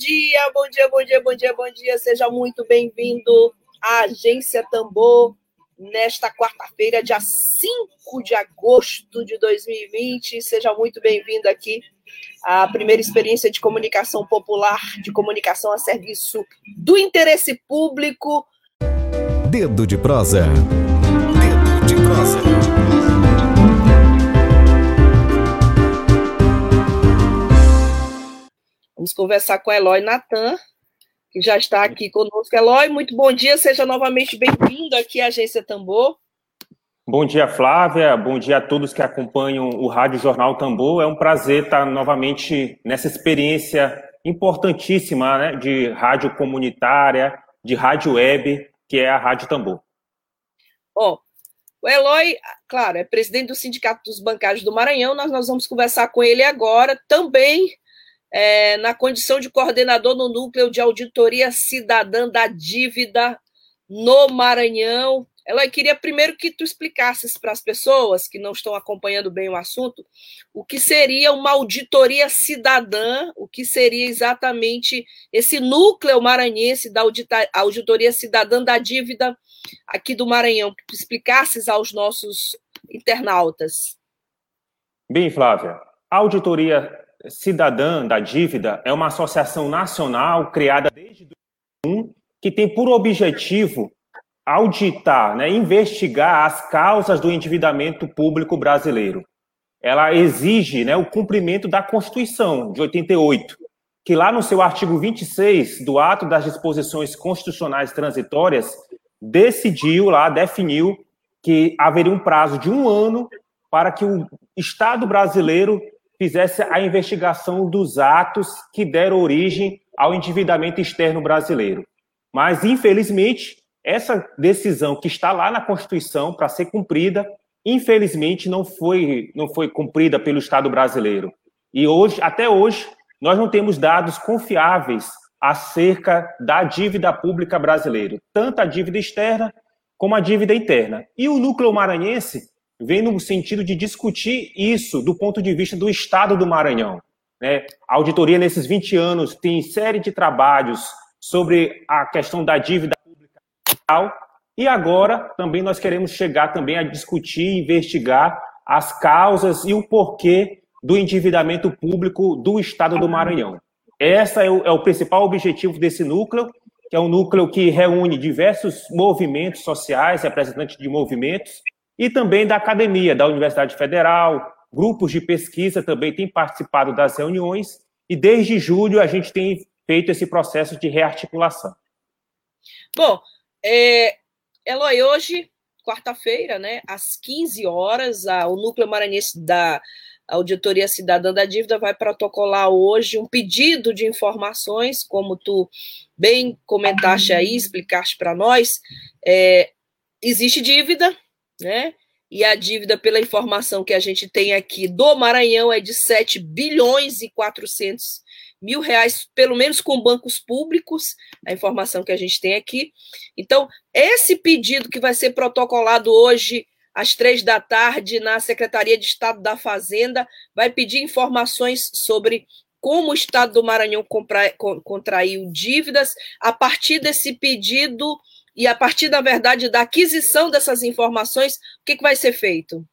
Dia, bom dia, bom dia, bom dia, bom dia. Seja muito bem-vindo à Agência Tambor nesta quarta-feira, dia 5 de agosto de 2020. Seja muito bem-vindo aqui à primeira experiência de comunicação popular, de comunicação a serviço do interesse público. Dedo de prosa. Dedo de prosa. Vamos conversar com Eloy Natan, que já está aqui conosco. Eloy, muito bom dia, seja novamente bem-vindo aqui à Agência Tambor. Bom dia, Flávia. Bom dia a todos que acompanham o Rádio Jornal Tambor. É um prazer estar novamente nessa experiência importantíssima né, de rádio comunitária, de rádio web, que é a Rádio Tambor. Ó, o Eloy, claro, é presidente do Sindicato dos Bancários do Maranhão. Nós, nós vamos conversar com ele agora. Também é, na condição de coordenador no núcleo de auditoria cidadã da dívida no Maranhão. Ela queria primeiro que tu explicasses para as pessoas que não estão acompanhando bem o assunto o que seria uma auditoria cidadã, o que seria exatamente esse núcleo maranhense da auditoria cidadã da dívida aqui do Maranhão, que tu explicasses aos nossos internautas. Bem, Flávia, a auditoria Cidadã da Dívida é uma associação nacional criada desde 2001 que tem por objetivo auditar, né, investigar as causas do endividamento público brasileiro. Ela exige né, o cumprimento da Constituição de 88, que lá no seu artigo 26 do ato das disposições constitucionais transitórias decidiu lá, definiu que haveria um prazo de um ano para que o Estado brasileiro fizesse a investigação dos atos que deram origem ao endividamento externo brasileiro. Mas, infelizmente, essa decisão que está lá na Constituição para ser cumprida, infelizmente não foi, não foi cumprida pelo Estado brasileiro. E hoje, até hoje, nós não temos dados confiáveis acerca da dívida pública brasileira, tanto a dívida externa como a dívida interna. E o núcleo maranhense vem no sentido de discutir isso do ponto de vista do Estado do Maranhão. Né? A auditoria, nesses 20 anos, tem série de trabalhos sobre a questão da dívida pública e agora também nós queremos chegar também a discutir e investigar as causas e o porquê do endividamento público do Estado do Maranhão. Esse é o, é o principal objetivo desse núcleo, que é um núcleo que reúne diversos movimentos sociais, representantes de movimentos, e também da academia, da Universidade Federal, grupos de pesquisa também têm participado das reuniões, e desde julho a gente tem feito esse processo de rearticulação. Bom, é, Eloy, hoje, quarta-feira, né, às 15 horas, a, o Núcleo Maranhense da Auditoria Cidadã da Dívida vai protocolar hoje um pedido de informações, como tu bem comentaste aí, explicaste para nós, é, existe dívida, né? E a dívida, pela informação que a gente tem aqui do Maranhão, é de 7 bilhões e 400 mil reais, pelo menos com bancos públicos, a informação que a gente tem aqui. Então, esse pedido que vai ser protocolado hoje, às três da tarde, na Secretaria de Estado da Fazenda, vai pedir informações sobre como o Estado do Maranhão contraiu dívidas. A partir desse pedido, e a partir, da verdade, da aquisição dessas informações, o que, que vai ser feito?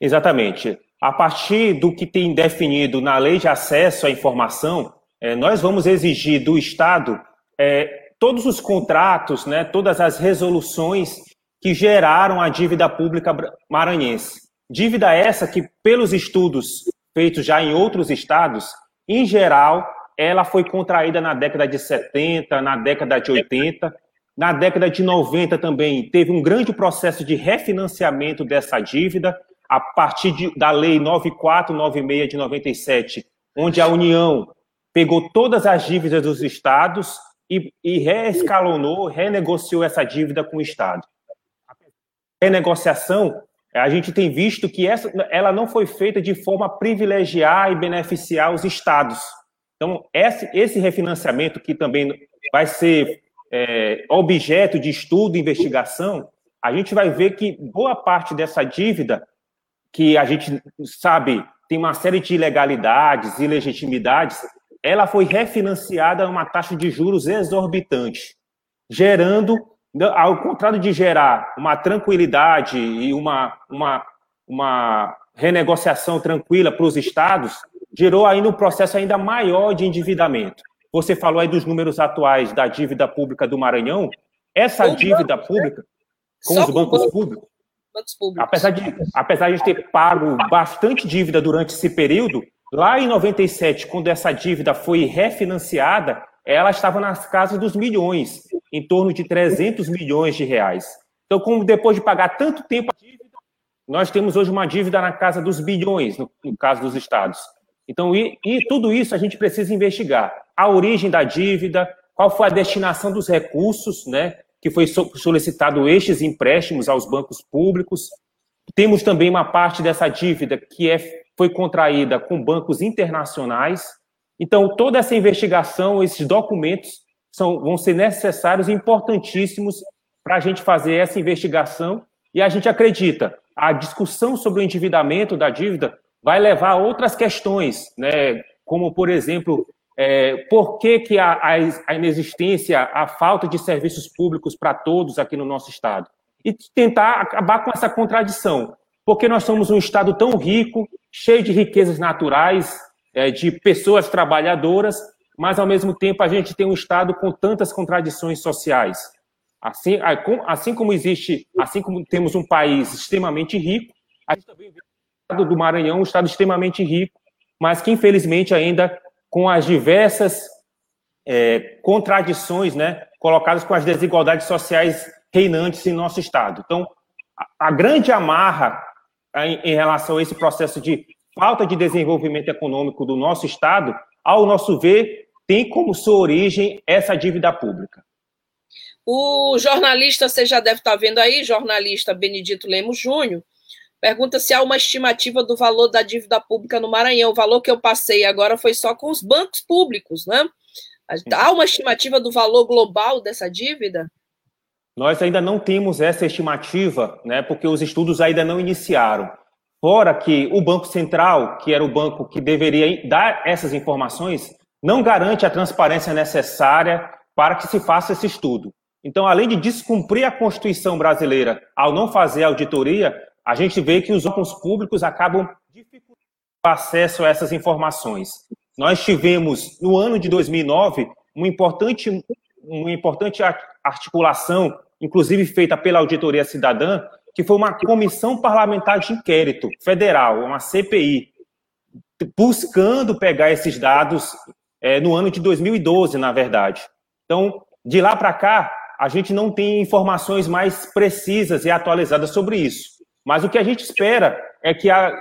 Exatamente. A partir do que tem definido na lei de acesso à informação, é, nós vamos exigir do Estado é, todos os contratos, né, todas as resoluções que geraram a dívida pública maranhense. Dívida essa que, pelos estudos feitos já em outros estados, em geral, ela foi contraída na década de 70, na década de 80, na década de 90 também teve um grande processo de refinanciamento dessa dívida, a partir de, da Lei 9496 de 97, onde a União pegou todas as dívidas dos estados e, e reescalonou, renegociou essa dívida com o Estado. A renegociação, a gente tem visto que essa, ela não foi feita de forma a privilegiar e beneficiar os estados. Então, esse, esse refinanciamento, que também vai ser é, objeto de estudo e investigação, a gente vai ver que boa parte dessa dívida, que a gente sabe tem uma série de ilegalidades, ilegitimidades, ela foi refinanciada a uma taxa de juros exorbitante, gerando, ao contrário de gerar uma tranquilidade e uma, uma, uma renegociação tranquila para os estados, gerou ainda um processo ainda maior de endividamento. Você falou aí dos números atuais da dívida pública do Maranhão. Essa dívida banco, pública, né? com Só os bancos com públicos, públicos, apesar de, apesar de ter pago bastante dívida durante esse período, Lá em 97, quando essa dívida foi refinanciada, ela estava nas casas dos milhões, em torno de 300 milhões de reais. Então, como depois de pagar tanto tempo a dívida, nós temos hoje uma dívida na casa dos bilhões, no, no caso dos estados. Então, e, e tudo isso a gente precisa investigar. A origem da dívida, qual foi a destinação dos recursos, né, que foi solicitado estes empréstimos aos bancos públicos. Temos também uma parte dessa dívida que é foi contraída com bancos internacionais. Então, toda essa investigação, esses documentos são, vão ser necessários e importantíssimos para a gente fazer essa investigação. E a gente acredita, a discussão sobre o endividamento da dívida vai levar a outras questões, né? como, por exemplo, é, por que, que a, a, inexistência, a falta de serviços públicos para todos aqui no nosso Estado. E tentar acabar com essa contradição porque nós somos um Estado tão rico, cheio de riquezas naturais, é, de pessoas trabalhadoras, mas ao mesmo tempo a gente tem um Estado com tantas contradições sociais. Assim, assim como existe, assim como temos um país extremamente rico, a gente também do Maranhão um Estado extremamente rico, mas que infelizmente ainda com as diversas é, contradições, né, colocadas com as desigualdades sociais reinantes em nosso Estado. Então, a, a grande amarra em, em relação a esse processo de falta de desenvolvimento econômico do nosso Estado, ao nosso ver, tem como sua origem essa dívida pública. O jornalista, você já deve estar vendo aí, jornalista Benedito Lemos Júnior, pergunta se há uma estimativa do valor da dívida pública no Maranhão. O valor que eu passei agora foi só com os bancos públicos, né? Há uma estimativa do valor global dessa dívida? Nós ainda não temos essa estimativa, né, porque os estudos ainda não iniciaram. Fora que o Banco Central, que era o banco que deveria dar essas informações, não garante a transparência necessária para que se faça esse estudo. Então, além de descumprir a Constituição brasileira ao não fazer auditoria, a gente vê que os órgãos públicos acabam dificultando o acesso a essas informações. Nós tivemos, no ano de 2009, uma importante, uma importante articulação inclusive feita pela Auditoria Cidadã, que foi uma comissão parlamentar de inquérito federal, uma CPI, buscando pegar esses dados é, no ano de 2012, na verdade. Então, de lá para cá, a gente não tem informações mais precisas e atualizadas sobre isso. Mas o que a gente espera é que, a,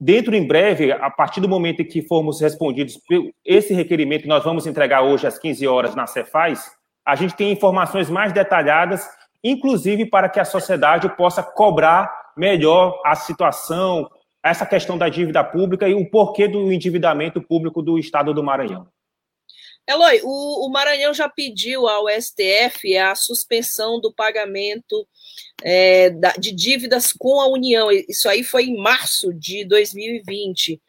dentro em breve, a partir do momento em que formos respondidos esse requerimento que nós vamos entregar hoje às 15 horas na Cefaz, a gente tem informações mais detalhadas inclusive para que a sociedade possa cobrar melhor a situação, essa questão da dívida pública e o porquê do endividamento público do Estado do Maranhão. Eloy, o, o Maranhão já pediu ao STF a suspensão do pagamento é, de dívidas com a União. Isso aí foi em março de 2020.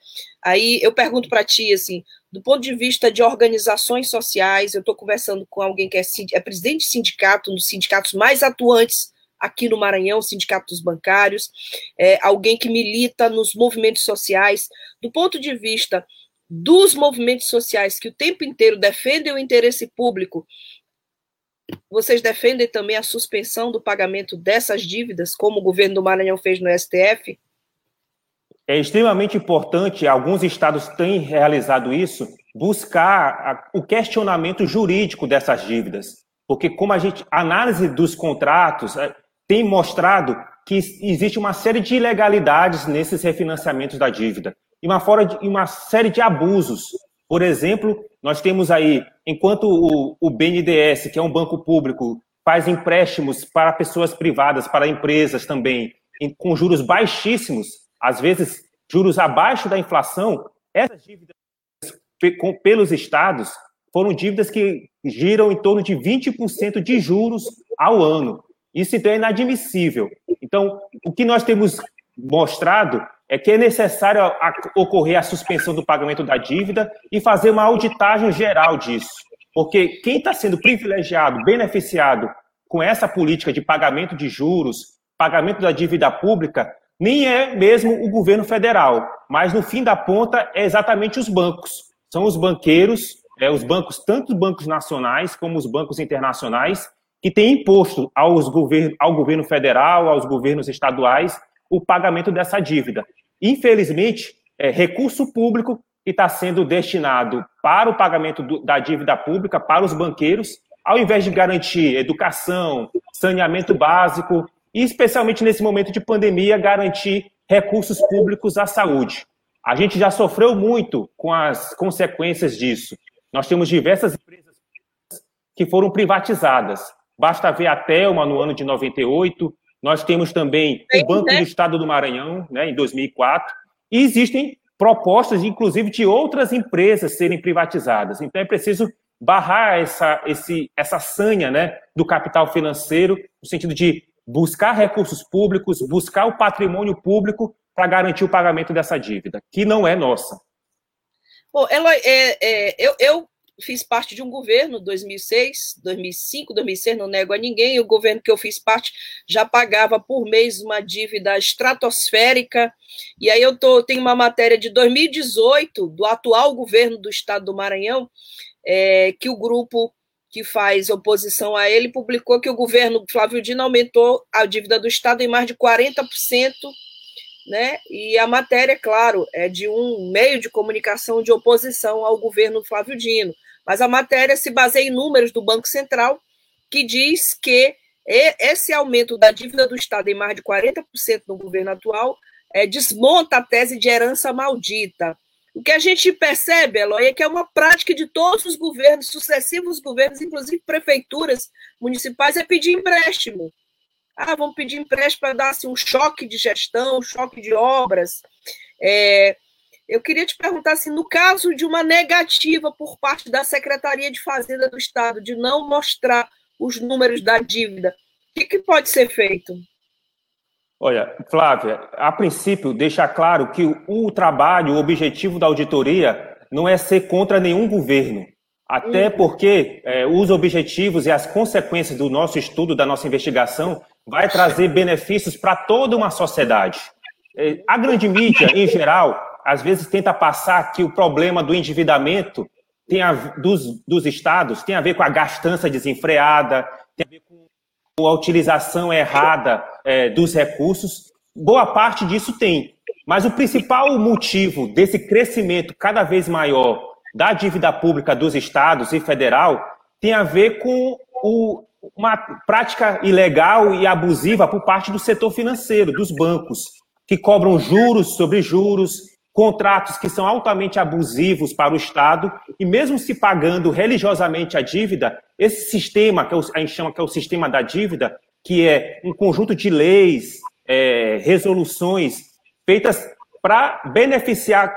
Aí eu pergunto para ti, assim, do ponto de vista de organizações sociais, eu estou conversando com alguém que é, é, presidente de sindicato, um dos sindicatos mais atuantes aqui no Maranhão, o Sindicato dos Bancários, é, alguém que milita nos movimentos sociais. Do ponto de vista dos movimentos sociais que o tempo inteiro defendem o interesse público, vocês defendem também a suspensão do pagamento dessas dívidas, como o governo do Maranhão fez no STF? É extremamente importante, alguns estados têm realizado isso, buscar o questionamento jurídico dessas dívidas. Porque como a gente, a análise dos contratos é, tem mostrado que existe uma série de ilegalidades nesses refinanciamentos da dívida e uma, fora de, uma série de abusos. Por exemplo, Nós temos aí, enquanto o, o BNDES, que é um banco público, faz empréstimos para pessoas privadas, para empresas também, com juros baixíssimos, às vezes juros abaixo da inflação, essas dívidas pelos estados foram dívidas que giram em torno de 20% de juros ao ano. Isso então é inadmissível. Então, o que nós temos mostrado é que é necessário ocorrer a suspensão do pagamento da dívida e fazer uma auditagem geral disso. Porque quem está sendo privilegiado, beneficiado com essa política de pagamento de juros, pagamento da dívida pública, nem é mesmo o governo federal, mas no fim da ponta é exatamente os bancos. São os banqueiros, é, os bancos, tanto os bancos nacionais como os bancos internacionais, que têm imposto aos govern ao governo federal, aos governos estaduais, o pagamento dessa dívida. Infelizmente, é recurso público que está sendo destinado para o pagamento do, da dívida pública para os banqueiros, ao invés de garantir educação, saneamento básico e, especialmente nesse momento de pandemia, garantir recursos públicos à saúde. A gente já sofreu muito com as consequências disso. Nós temos diversas empresas que foram privatizadas. Basta ver a Telma no ano de 98, nós temos também o Banco do Estado do Maranhão, né, em 2004, e existem propostas, inclusive, de outras empresas serem privatizadas. Então, é preciso barrar essa, esse, essa sanha né, do capital financeiro, no sentido de buscar recursos públicos, buscar o patrimônio público para garantir o pagamento dessa dívida, que não é nossa. Bom, Eloy, é, é, eu, eu fiz parte de um governo 2006, 2005, 2006, não nego a ninguém, o governo que eu fiz parte já pagava por mês uma dívida estratosférica. E aí eu tô, tenho uma matéria de 2018 do atual governo do estado do Maranhão, é, que o grupo que faz oposição a ele publicou que o governo Flávio Dino aumentou a dívida do estado em mais de 40%. Né? E a matéria, claro, é de um meio de comunicação de oposição ao governo Flávio Dino. Mas a matéria se baseia em números do Banco Central, que diz que esse aumento da dívida do Estado em mais de 40% no governo atual é, desmonta a tese de herança maldita. O que a gente percebe, Eloy, é que é uma prática de todos os governos, sucessivos governos, inclusive prefeituras municipais, é pedir empréstimo. Ah, vamos pedir empréstimo para dar assim, um choque de gestão, um choque de obras. É, eu queria te perguntar assim, no caso de uma negativa por parte da Secretaria de Fazenda do Estado de não mostrar os números da dívida, o que, que pode ser feito? Olha, Flávia, a princípio, deixar claro que o trabalho, o objetivo da auditoria não é ser contra nenhum governo. Até uhum. porque é, os objetivos e as consequências do nosso estudo, da nossa investigação, vai trazer benefícios para toda uma sociedade. É, a grande mídia, em geral, às vezes tenta passar que o problema do endividamento tem a, dos, dos estados tem a ver com a gastança desenfreada, tem a ver com a utilização errada é, dos recursos. Boa parte disso tem. Mas o principal motivo desse crescimento cada vez maior da dívida pública dos estados e federal tem a ver com o, uma prática ilegal e abusiva por parte do setor financeiro, dos bancos, que cobram juros sobre juros, contratos que são altamente abusivos para o Estado, e mesmo se pagando religiosamente a dívida, esse sistema, que a gente chama que é o sistema da dívida, que é um conjunto de leis, é, resoluções feitas para beneficiar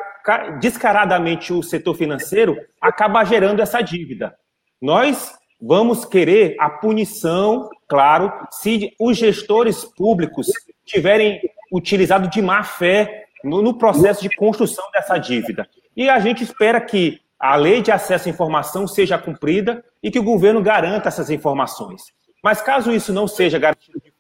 descaradamente o setor financeiro, acaba gerando essa dívida. Nós vamos querer a punição, claro, se os gestores públicos tiverem utilizado de má fé no, no processo de construção dessa dívida. E a gente espera que a lei de acesso à informação seja cumprida e que o governo garanta essas informações. Mas caso isso não seja garantido de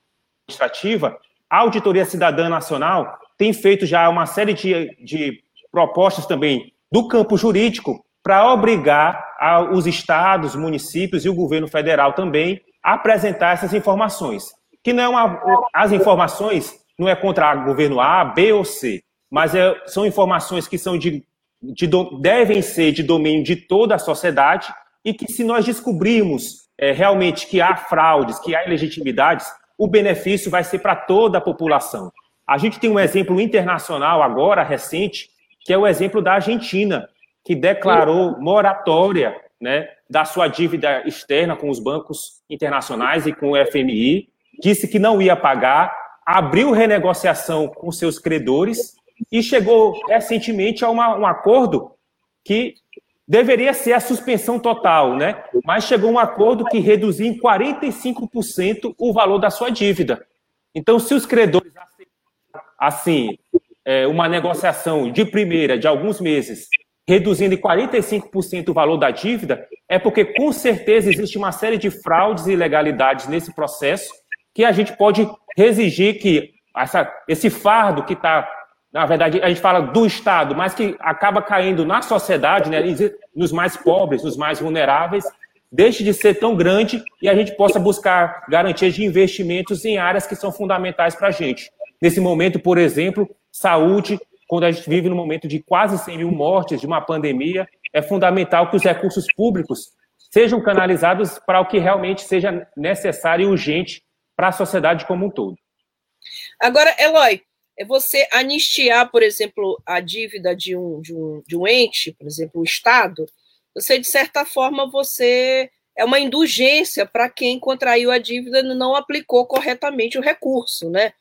administrativa, a Auditoria Cidadã Nacional tem feito já uma série de, de propostas também do campo jurídico para obrigar a, os estados, municípios e o governo federal também a apresentar essas informações. Que não é uma, as informações não é contra o governo A, B ou C mas é, são informações que são de, de, devem ser de domínio de toda a sociedade e que se nós descobrirmos é, realmente que há fraudes, que há ilegitimidades, o benefício vai ser para toda a população. A gente tem um exemplo internacional agora, recente, que é o exemplo da Argentina, que declarou moratória né, da sua dívida externa com os bancos internacionais e com o FMI, disse que não ia pagar, abriu renegociação com seus credores e chegou recentemente a uma, um acordo que deveria ser a suspensão total, né? Mas chegou um acordo que reduziu em 45% o valor da sua dívida. Então, se os credores assim é, uma negociação de primeira de alguns meses, reduzindo em 45% o valor da dívida, é porque com certeza existe uma série de fraudes e ilegalidades nesse processo que a gente pode exigir que essa, esse fardo que está na verdade, a gente fala do Estado, mas que acaba caindo na sociedade, né, nos mais pobres, nos mais vulneráveis, deixe de ser tão grande e a gente possa buscar garantias de investimentos em áreas que são fundamentais para a gente. Nesse momento, por exemplo, saúde, quando a gente vive num momento de quase 100 mil mortes, de uma pandemia, é fundamental que os recursos públicos sejam canalizados para o que realmente seja necessário e urgente para a sociedade como um todo. Agora, Eloy, é você anistiar, por exemplo, a dívida de um, de um, de um ente, por exemplo, o Estado, você, de certa forma, você é uma indulgência para quem contraiu a dívida e não aplicou corretamente o recurso, né?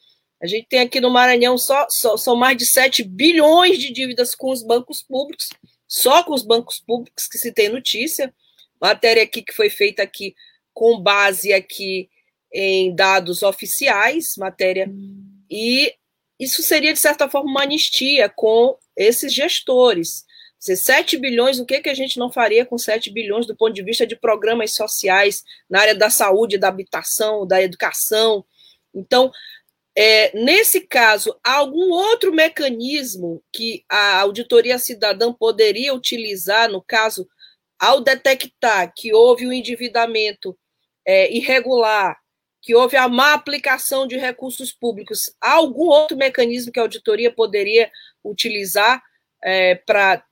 A gente tem aqui no Maranhão só, só são mais de 7 bilhões de dívidas com os bancos públicos, só com os bancos públicos que se tem notícia. Matéria aqui que foi feita aqui com base aqui em dados oficiais, matéria e isso seria, de certa forma, uma anistia com esses gestores. Dizer, 7 bilhões, o que, que a gente não faria com 7 bilhões do ponto de vista de programas sociais na área da saúde, da habitação, da educação? Então, é, nesse caso, há algum outro mecanismo que a auditoria cidadã poderia utilizar, no caso, ao detectar que houve um endividamento é, irregular que houve a má aplicação de recursos públicos. Há algum outro mecanismo que a auditoria poderia utilizar é, para,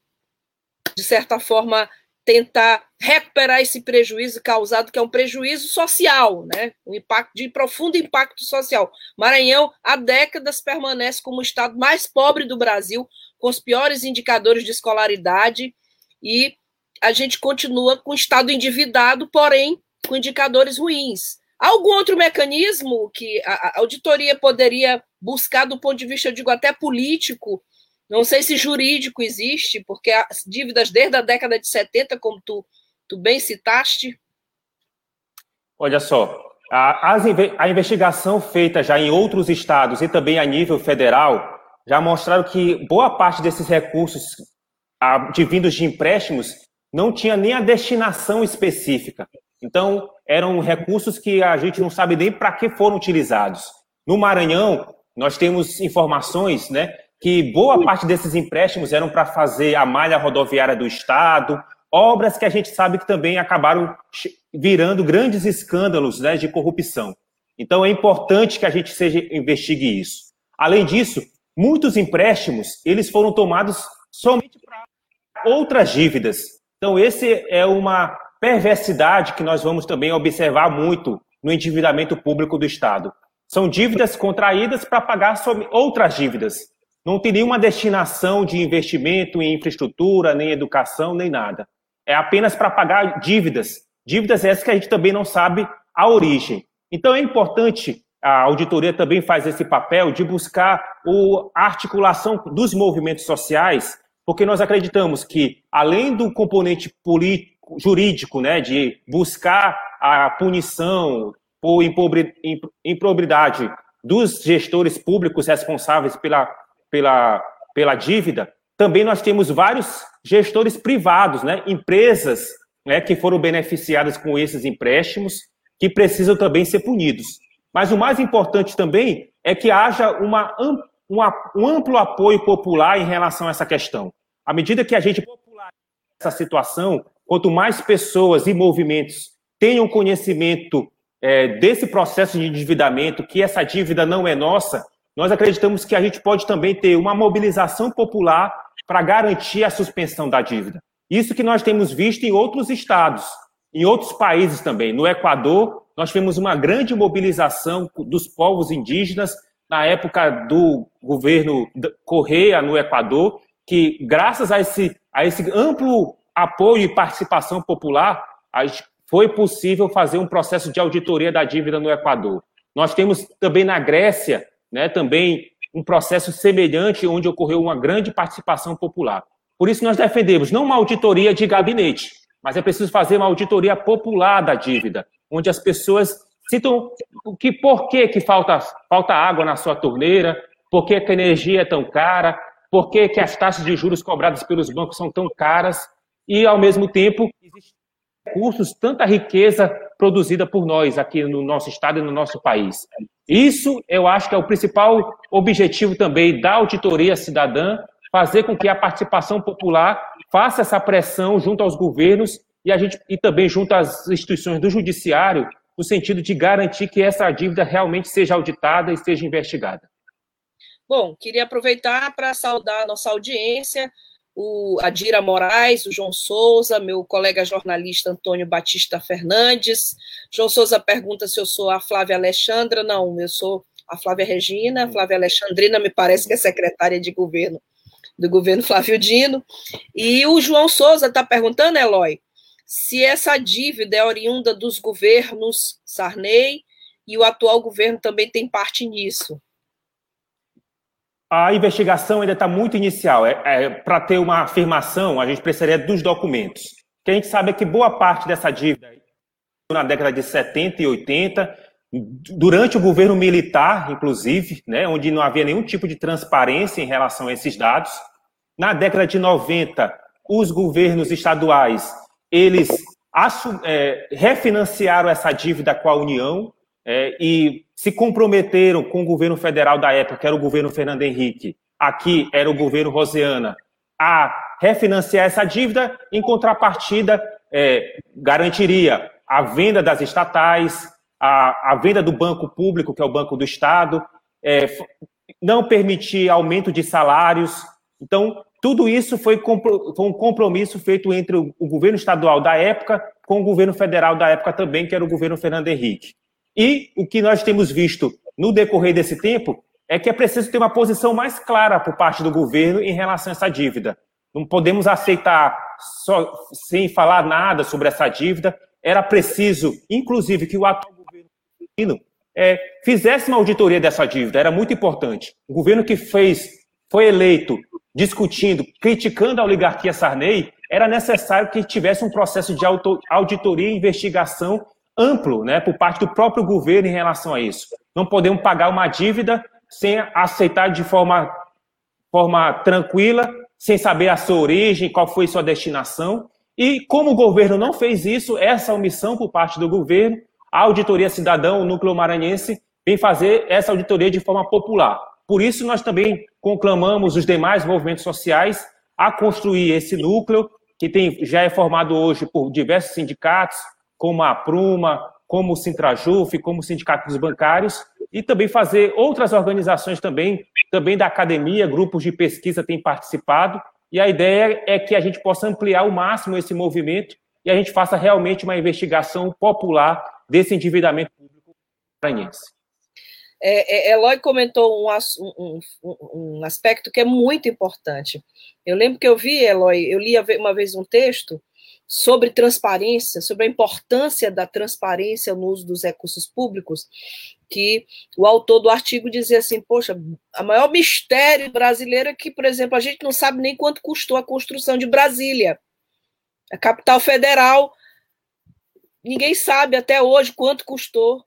de certa forma, tentar recuperar esse prejuízo causado, que é um prejuízo social, né? um impacto de profundo impacto social. Maranhão, há décadas, permanece como o estado mais pobre do Brasil, com os piores indicadores de escolaridade, e a gente continua com o estado endividado, porém com indicadores ruins. Algum outro mecanismo que a auditoria poderia buscar do ponto de vista, eu digo, até político, não sei se jurídico existe, porque as dívidas desde a década de 70, como tu, tu bem citaste. Olha só, a, a investigação feita já em outros estados e também a nível federal já mostraram que boa parte desses recursos advindos de empréstimos não tinha nem a destinação específica. Então, eram recursos que a gente não sabe nem para que foram utilizados. No Maranhão, nós temos informações né, que boa parte desses empréstimos eram para fazer a malha rodoviária do Estado, obras que a gente sabe que também acabaram virando grandes escândalos né, de corrupção. Então, é importante que a gente seja, investigue isso. Além disso, muitos empréstimos eles foram tomados somente para outras dívidas. Então, esse é uma perversidade que nós vamos também observar muito no endividamento público do Estado. São dívidas contraídas para pagar outras dívidas. Não tem nenhuma destinação de investimento em infraestrutura, nem educação, nem nada. É apenas para pagar dívidas. Dívidas essas que a gente também não sabe a origem. Então é importante, a auditoria também faz esse papel de buscar a articulação dos movimentos sociais, porque nós acreditamos que, além do componente político, jurídico, né, de buscar a punição por improbidade dos gestores públicos responsáveis pela, pela, pela dívida, também nós temos vários gestores privados, né, empresas né, que foram beneficiadas com esses empréstimos, que precisam também ser punidos. Mas o mais importante também é que haja uma, uma, um amplo apoio popular em relação a essa questão. À medida que a gente populariza essa situação, quanto mais pessoas e movimentos tenham conhecimento é, desse processo de endividamento, que essa dívida não é nossa, nós acreditamos que a gente pode também ter uma mobilização popular para garantir a suspensão da dívida. Isso que nós temos visto em outros estados, em outros países também. No Equador, nós tivemos uma grande mobilização dos povos indígenas na época do governo Correia no Equador, que graças a esse a esse amplo apoio e participação popular, foi possível fazer um processo de auditoria da dívida no Equador. Nós temos também na Grécia, né, também um processo semelhante onde ocorreu uma grande participação popular. Por isso nós defendemos não uma auditoria de gabinete, mas é preciso fazer uma auditoria popular da dívida, onde as pessoas citam que por que, que falta, falta água na sua torneira, por que, que a energia é tão cara, por que, que as taxas de juros cobradas pelos bancos são tão caras e, ao mesmo tempo, existem recursos, tanta riqueza produzida por nós aqui no nosso estado e no nosso país. Isso, eu acho que é o principal objetivo também da auditoria cidadã, fazer com que a participação popular faça essa pressão junto aos governos e, a gente, e também junto às instituições do judiciário, no sentido de garantir que essa dívida realmente seja auditada e seja investigada. Bom, queria aproveitar para saudar a nossa audiência, o Adira Moraes, o João Souza, meu colega jornalista Antônio Batista Fernandes. João Souza pergunta se eu sou a Flávia Alexandra. Não, eu sou a Flávia Regina. A Flávia Alexandrina me parece que é secretária de governo do governo Flávio Dino. E o João Souza está perguntando, Eloy, se essa dívida é oriunda dos governos Sarney e o atual governo também tem parte nisso a investigação ainda está muito inicial. É, é Para ter uma afirmação, a gente precisaria dos documentos. O que a gente sabe é que boa parte dessa dívida, na década de 70 e 80, durante o governo militar, inclusive, né, onde não havia nenhum tipo de transparência em relação a esses dados. Na década de 90, os governos estaduais, eles é, refinanciaram essa dívida com a União, é, e se comprometeram com o governo federal da época, que era o governo Fernando Henrique, aqui era o governo Roseana, a refinanciar essa dívida, em contrapartida, é, garantiria a venda das estatais, a, a, venda do banco público, que é o Banco do Estado, é, não permitir aumento de salários. Então, tudo isso foi, foi um compromisso feito entre o, o governo estadual da época com o governo federal da época também, que era o governo Fernando Henrique. E o que nós temos visto no decorrer desse tempo é que é preciso ter uma posição mais clara por parte do governo em relação a essa dívida. Não podemos aceitar só, sem falar nada sobre essa dívida. Era preciso, inclusive, que o atual governo é, fizesse uma auditoria dessa dívida. Era muito importante. O governo que fez, foi eleito discutindo, criticando a oligarquia Sarney, era necessário que tivesse um processo de auditoria e investigação amplo né, por parte do próprio governo em relação a isso. Não podemos pagar uma dívida sem aceitar de forma, forma tranquila, sem saber a sua origem, qual foi sua destinação. E como o governo não fez isso, essa omissão por parte do governo, a Auditoria Cidadão, o Núcleo Maranhense, vem fazer essa auditoria de forma popular. Por isso, nós também conclamamos os demais movimentos sociais a construir esse núcleo, que tem, já é formado hoje por diversos sindicatos, como a Pruma, como o Sintrajuf, como o Sindicato dos Bancários, e também fazer outras organizações também, também da academia, grupos de pesquisa têm participado, e a ideia é que a gente possa ampliar ao máximo esse movimento e a gente faça realmente uma investigação popular desse endividamento público maranhense. É, é, Eloy comentou um, um, um, aspecto que é muito importante. Eu lembro que eu vi, Eloy, eu li uma vez um texto sobre transparência, sobre a importância da transparência no uso dos recursos públicos, que o autor do artigo dizia assim: poxa, o maior mistério brasileiro é que, por exemplo, a gente não sabe nem quanto custou a construção de Brasília, a capital federal. Ninguém sabe até hoje quanto custou,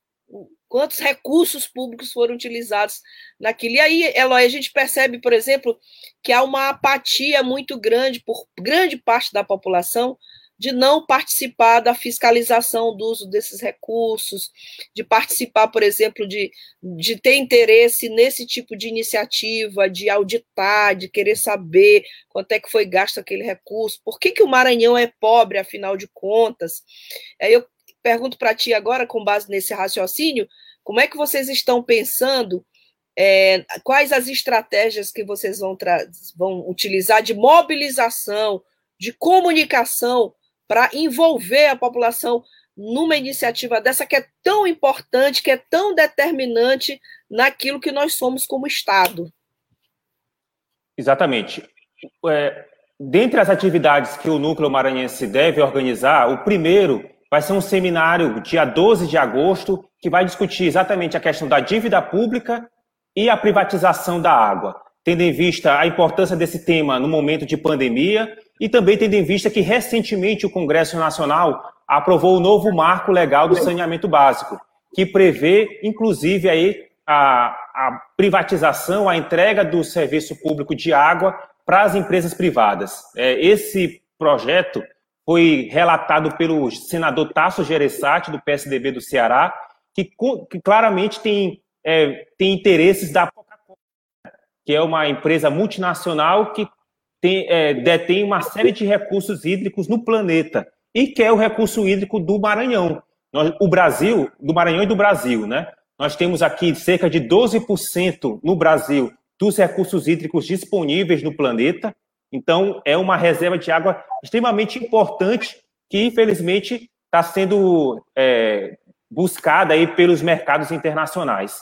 quantos recursos públicos foram utilizados naquilo. E aí, Eloy, a gente percebe, por exemplo, que há uma apatia muito grande por grande parte da população de não participar da fiscalização do uso desses recursos, de participar, por exemplo, de, de ter interesse nesse tipo de iniciativa, de auditar, de querer saber quanto é que foi gasto aquele recurso, por que, que o Maranhão é pobre, afinal de contas. Eu pergunto para ti agora, com base nesse raciocínio, como é que vocês estão pensando é, quais as estratégias que vocês vão, vão utilizar de mobilização, de comunicação para envolver a população numa iniciativa dessa que é tão importante, que é tão determinante naquilo que nós somos como Estado. Exatamente. É, dentre as atividades que o Núcleo Maranhense deve organizar, o primeiro vai ser um seminário dia 12 de agosto, que vai discutir exatamente a questão da dívida pública e a privatização da água, tendo em vista a importância desse tema no momento de pandemia e também tendo em vista que recentemente o Congresso Nacional aprovou o novo marco legal do saneamento básico, que prevê, inclusive, aí a, a privatização, a entrega do serviço público de água para as empresas privadas. É, esse projeto foi relatado pelo senador Tasso Gereissati, do PSDB do Ceará, que, que claramente tem, é, tem interesses da Coca-Cola, que é uma empresa multinacional que tem, é, detém uma série de recursos hídricos no planeta e quer o recurso hídrico do Maranhão. Nós, o Brasil, do Maranhão e do Brasil, né? Nós temos aqui cerca de 12% no Brasil dos recursos hídricos disponíveis no planeta. Então, é uma reserva de água extremamente importante que, infelizmente, está sendo é, buscada aí pelos mercados internacionais.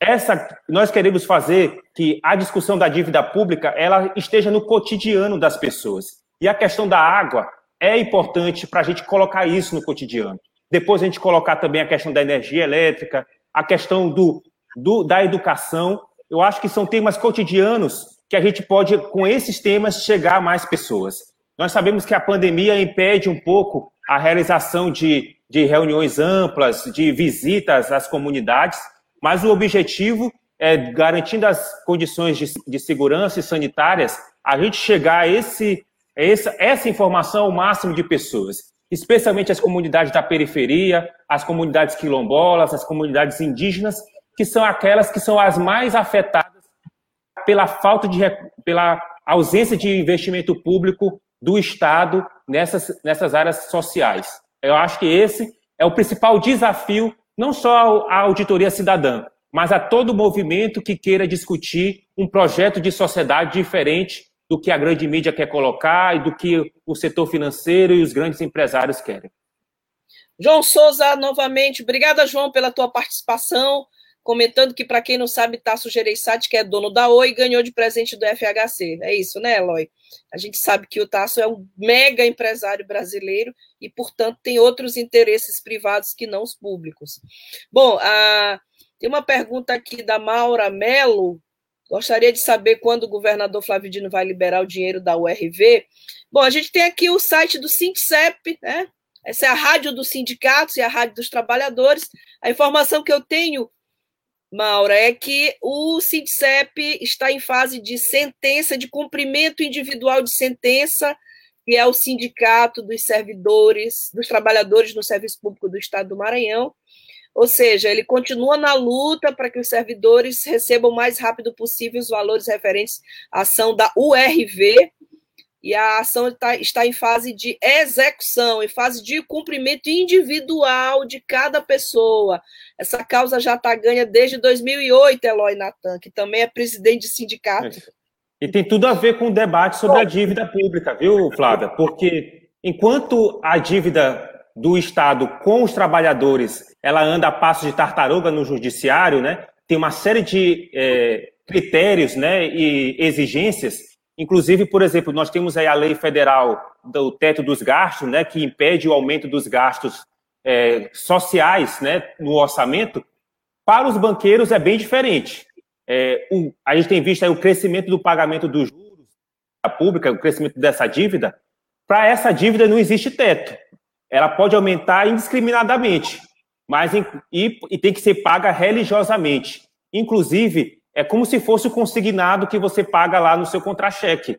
Essa, nós queremos fazer que a discussão da dívida pública ela esteja no cotidiano das pessoas. E a questão da água é importante para a gente colocar isso no cotidiano. Depois a gente colocar também a questão da energia elétrica, a questão do, do, da educação. Eu acho que são temas cotidianos que a gente pode, com esses temas, chegar a mais pessoas. Nós sabemos que a pandemia impede um pouco a realização de, de reuniões amplas, de visitas às comunidades, mas o objetivo é, garantindo as condições de, de segurança e sanitárias, a gente chegar a esse, essa, essa informação ao máximo de pessoas especialmente as comunidades da periferia, as comunidades quilombolas, as comunidades indígenas, que são aquelas que são as mais afetadas pela falta de pela ausência de investimento público do Estado nessas, nessas áreas sociais. Eu acho que esse é o principal desafio, não só à auditoria cidadã, mas a todo movimento que queira discutir um projeto de sociedade diferente do que a grande mídia quer colocar e do que o setor financeiro e os grandes empresários querem. João Souza, novamente, obrigada, João, pela tua participação, comentando que, para quem não sabe, Tasso Gereissati, que é dono da Oi, ganhou de presente do FHC. É isso, né, Eloy? A gente sabe que o Tasso é um mega empresário brasileiro e, portanto, tem outros interesses privados que não os públicos. Bom, a... tem uma pergunta aqui da Maura Melo, Gostaria de saber quando o governador Flávio Dino vai liberar o dinheiro da URV. Bom, a gente tem aqui o site do Sindicep, né? Essa é a rádio dos sindicatos e a rádio dos trabalhadores. A informação que eu tenho, Maura, é que o Sindicep está em fase de sentença, de cumprimento individual de sentença, que é o sindicato dos servidores, dos trabalhadores no serviço público do Estado do Maranhão. Ou seja, ele continua na luta para que os servidores recebam o mais rápido possível os valores referentes à ação da URV, e a ação está, está em fase de execução, em fase de cumprimento individual de cada pessoa. Essa causa já está ganha desde 2008, Eloy Natan, que também é presidente de sindicato. E tem tudo a ver com o debate sobre a dívida pública, viu, Flávia? Porque enquanto a dívida do Estado com os trabalhadores, ela anda a passo de tartaruga no judiciário, né? Tem uma série de é, critérios, né, e exigências. Inclusive, por exemplo, nós temos aí a lei federal do teto dos gastos, né, que impede o aumento dos gastos é, sociais, né, no orçamento. Para os banqueiros é bem diferente. É, o, a gente tem visto aí o crescimento do pagamento dos juros da pública, o crescimento dessa dívida. Para essa dívida não existe teto ela pode aumentar indiscriminadamente, mas e, e tem que ser paga religiosamente. Inclusive, é como se fosse o consignado que você paga lá no seu contra-cheque.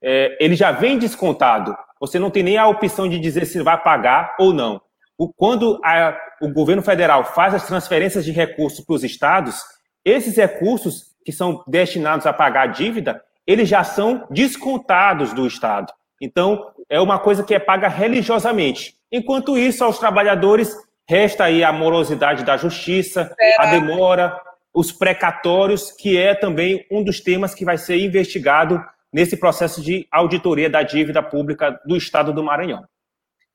É, ele já vem descontado. Você não tem nem a opção de dizer se vai pagar ou não. O, quando a, o governo federal faz as transferências de recursos para os estados, esses recursos que são destinados a pagar a dívida, eles já são descontados do estado. Então, é uma coisa que é paga religiosamente. Enquanto isso, aos trabalhadores resta aí a morosidade da justiça, a demora, os precatórios, que é também um dos temas que vai ser investigado nesse processo de auditoria da dívida pública do Estado do Maranhão.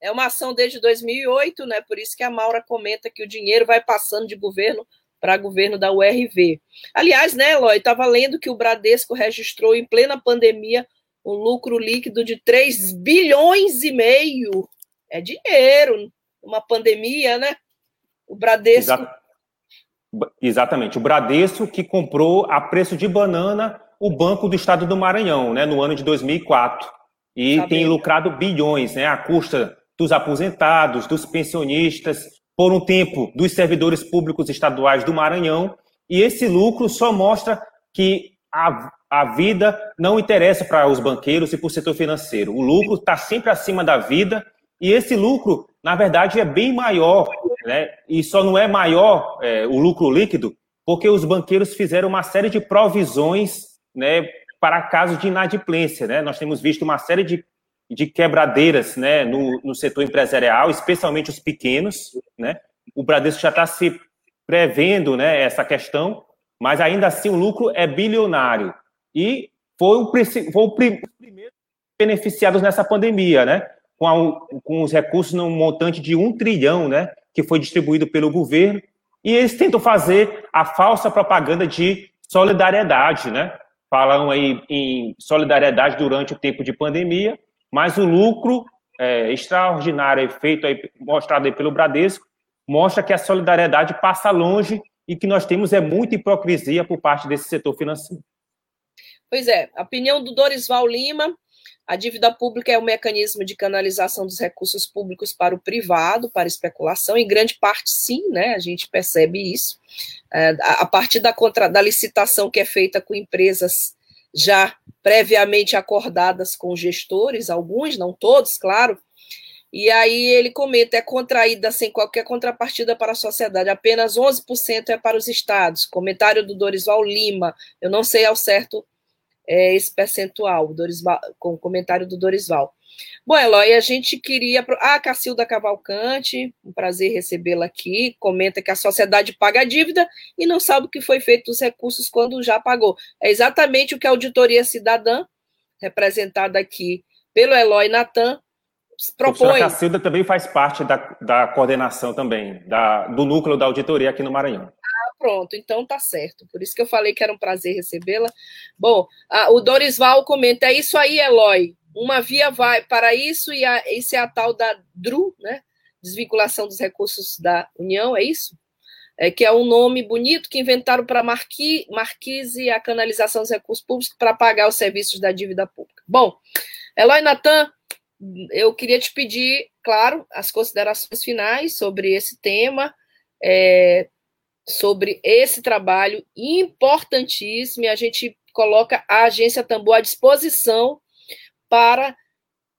É uma ação desde 2008, né? Por isso que a Maura comenta que o dinheiro vai passando de governo para governo da URV. Aliás, né, Eloy, estava lendo que o Bradesco registrou em plena pandemia um lucro líquido de 3 bilhões e meio. É dinheiro, uma pandemia, né? O Bradesco. Exato. Exatamente. O Bradesco que comprou a preço de banana o Banco do Estado do Maranhão, né, no ano de 2004. E Sabia. tem lucrado bilhões, né, à custa dos aposentados, dos pensionistas, por um tempo dos servidores públicos estaduais do Maranhão. E esse lucro só mostra que a, a vida não interessa para os banqueiros e para o setor financeiro. O lucro está sempre acima da vida e esse lucro, na verdade, é bem maior, né? E só não é maior é, o lucro líquido porque os banqueiros fizeram uma série de provisões, né, para casos de inadimplência, né? Nós temos visto uma série de, de quebradeiras, né, no, no setor empresarial, especialmente os pequenos, né? O Bradesco já está se prevendo, né, essa questão, mas ainda assim o lucro é bilionário e foi o, foi o primeiro beneficiados nessa pandemia, né? com, a, com os recursos num montante de um trilhão, né, que foi distribuído pelo governo, e eles tentam fazer a falsa propaganda de solidariedade, né? Falam aí em solidariedade durante o tempo de pandemia, mas o lucro é, extraordinário feito aí, mostrado aí pelo Bradesco mostra que a solidariedade passa longe e que nós temos é muita hipocrisia por parte desse setor financeiro. Pois é, a opinião do Dorisval Lima, a dívida pública é um mecanismo de canalização dos recursos públicos para o privado, para especulação, em grande parte sim, né? A gente percebe isso. É, a partir da, contra, da licitação que é feita com empresas já previamente acordadas com gestores, alguns, não todos, claro. E aí ele comenta, é contraída sem qualquer contrapartida para a sociedade, apenas 11% é para os estados. Comentário do Dorisval Lima, eu não sei ao certo é, esse percentual, Dorisval, com o comentário do Dorisval. Bom, Eloy, a gente queria. Ah, Cacilda Cavalcante, um prazer recebê-la aqui. Comenta que a sociedade paga a dívida e não sabe o que foi feito dos recursos quando já pagou. É exatamente o que a Auditoria Cidadã, representada aqui pelo Eloy Natan, propõe. A Cacilda também faz parte da, da coordenação também, da, do núcleo da auditoria aqui no Maranhão pronto, então tá certo. Por isso que eu falei que era um prazer recebê-la. Bom, a, o Dorisval comenta: é isso aí, Eloy. Uma via vai para isso e a, esse é a tal da DRU, né? Desvinculação dos recursos da União, é isso? É, que é um nome bonito que inventaram para Marqui, Marquise a canalização dos recursos públicos para pagar os serviços da dívida pública. Bom, Eloy Natan, eu queria te pedir, claro, as considerações finais sobre esse tema. É, sobre esse trabalho importantíssimo e a gente coloca a agência Tambor à disposição para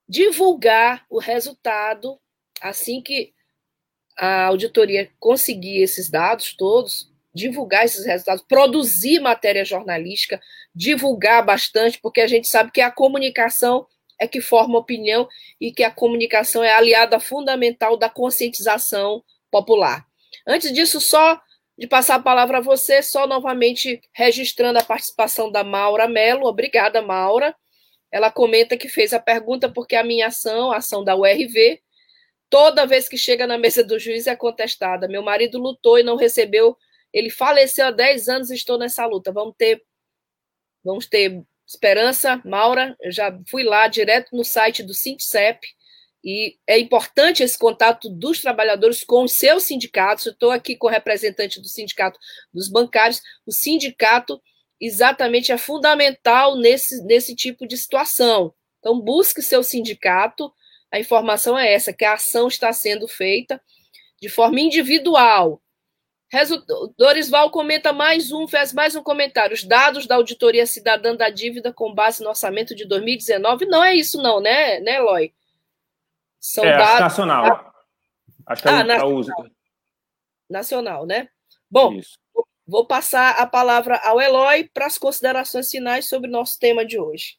divulgar o resultado assim que a auditoria conseguir esses dados todos, divulgar esses resultados, produzir matéria jornalística, divulgar bastante, porque a gente sabe que a comunicação é que forma opinião e que a comunicação é aliada fundamental da conscientização popular. Antes disso, só de passar a palavra a você, só novamente registrando a participação da Maura Mello. Obrigada, Maura. Ela comenta que fez a pergunta porque a minha ação, a ação da URV, toda vez que chega na mesa do juiz é contestada. Meu marido lutou e não recebeu. Ele faleceu há 10 anos e estou nessa luta. Vamos ter, vamos ter esperança, Maura. Eu já fui lá direto no site do Sintcep e é importante esse contato dos trabalhadores com os seus sindicatos. Eu estou aqui com o representante do sindicato dos bancários. O sindicato exatamente é fundamental nesse, nesse tipo de situação. Então, busque seu sindicato. A informação é essa, que a ação está sendo feita de forma individual. Dorisval comenta mais um, faz mais um comentário. Os dados da Auditoria Cidadã da Dívida com base no orçamento de 2019. Não é isso, não, né, né, Eloy? São é, dados. Nacional. Acho que é ah, nacional. nacional, né? Bom, Isso. Vou passar a palavra ao Eloy para as considerações finais sobre o nosso tema de hoje.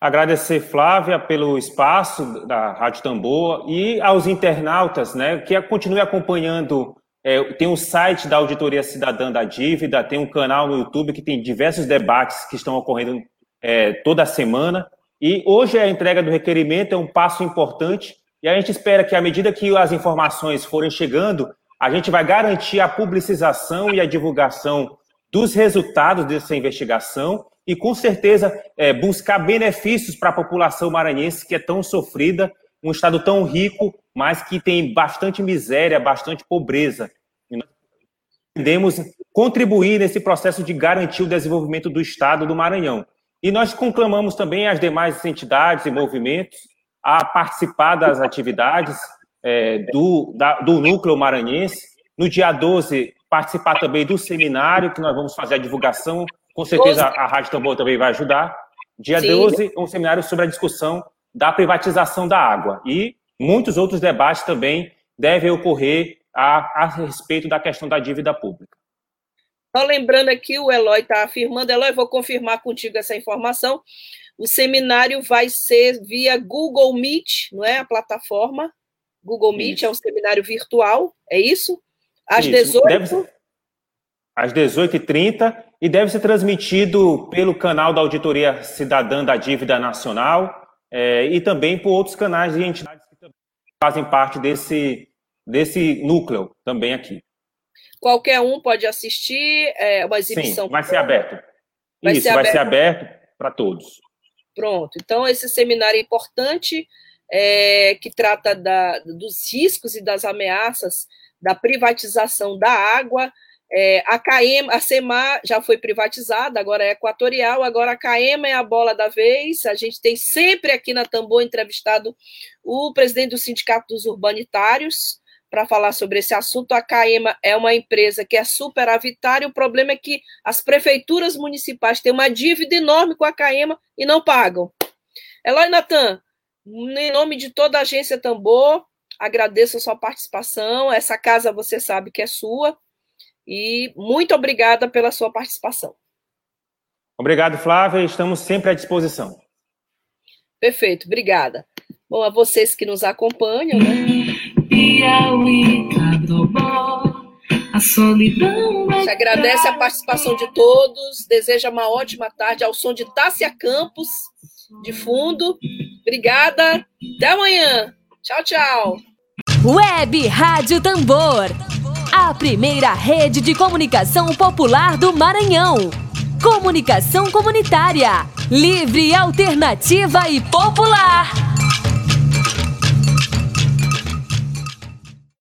Agradecer, Flávia, pelo espaço da Rádio Tambor e aos internautas, né, que continuem acompanhando. É, tem o um site da Auditoria Cidadã da Dívida, tem um canal no YouTube que tem diversos debates que estão ocorrendo é, toda semana. E hoje a entrega do requerimento é um passo importante e a gente espera que, à medida que as informações forem chegando, a gente vai garantir a publicização e a divulgação dos resultados dessa investigação e, com certeza, é, buscar benefícios para a população maranhense que é tão sofrida, um estado tão rico, mas que tem bastante miséria, bastante pobreza. E nós contribuir nesse processo de garantir o desenvolvimento do estado do Maranhão. E nós conclamamos também as demais entidades e movimentos a participar das atividades é, do, da, do núcleo maranhense. No dia 12, participar também do seminário, que nós vamos fazer a divulgação. Com certeza a Rádio Tambor também vai ajudar. Dia Sim. 12, um seminário sobre a discussão da privatização da água. E muitos outros debates também devem ocorrer a, a respeito da questão da dívida pública. Só lembrando aqui, o Eloy está afirmando, Eloy, vou confirmar contigo essa informação. O seminário vai ser via Google Meet, não é? A plataforma. Google Meet isso. é um seminário virtual, é isso? Às isso. 18 deve Às 18h30 e deve ser transmitido pelo canal da Auditoria Cidadã da Dívida Nacional é, e também por outros canais e entidades que fazem parte desse, desse núcleo também aqui. Qualquer um pode assistir, é uma exibição. Sim, vai ser aberto. Vai Isso, ser vai ser aberto para todos. Pronto. Então, esse seminário é importante, é, que trata da, dos riscos e das ameaças da privatização da água. É, a CAEMA, a CEMAR já foi privatizada, agora é equatorial, agora a CAEMA é a bola da vez. A gente tem sempre aqui na Tambor entrevistado o presidente do Sindicato dos Urbanitários, para falar sobre esse assunto. A CAEMA é uma empresa que é superavitária, o problema é que as prefeituras municipais têm uma dívida enorme com a CAEMA e não pagam. Eloy Natan, em nome de toda a agência Tambor, agradeço a sua participação. Essa casa você sabe que é sua. E muito obrigada pela sua participação. Obrigado, Flávia. Estamos sempre à disposição. Perfeito, obrigada. Bom, a vocês que nos acompanham, né? Piauí, a solidão. Se agradece a participação de todos, deseja uma ótima tarde ao som de Tássia Campos, de fundo. Obrigada, até amanhã. Tchau, tchau. Web Rádio Tambor, a primeira rede de comunicação popular do Maranhão. Comunicação comunitária, livre, alternativa e popular.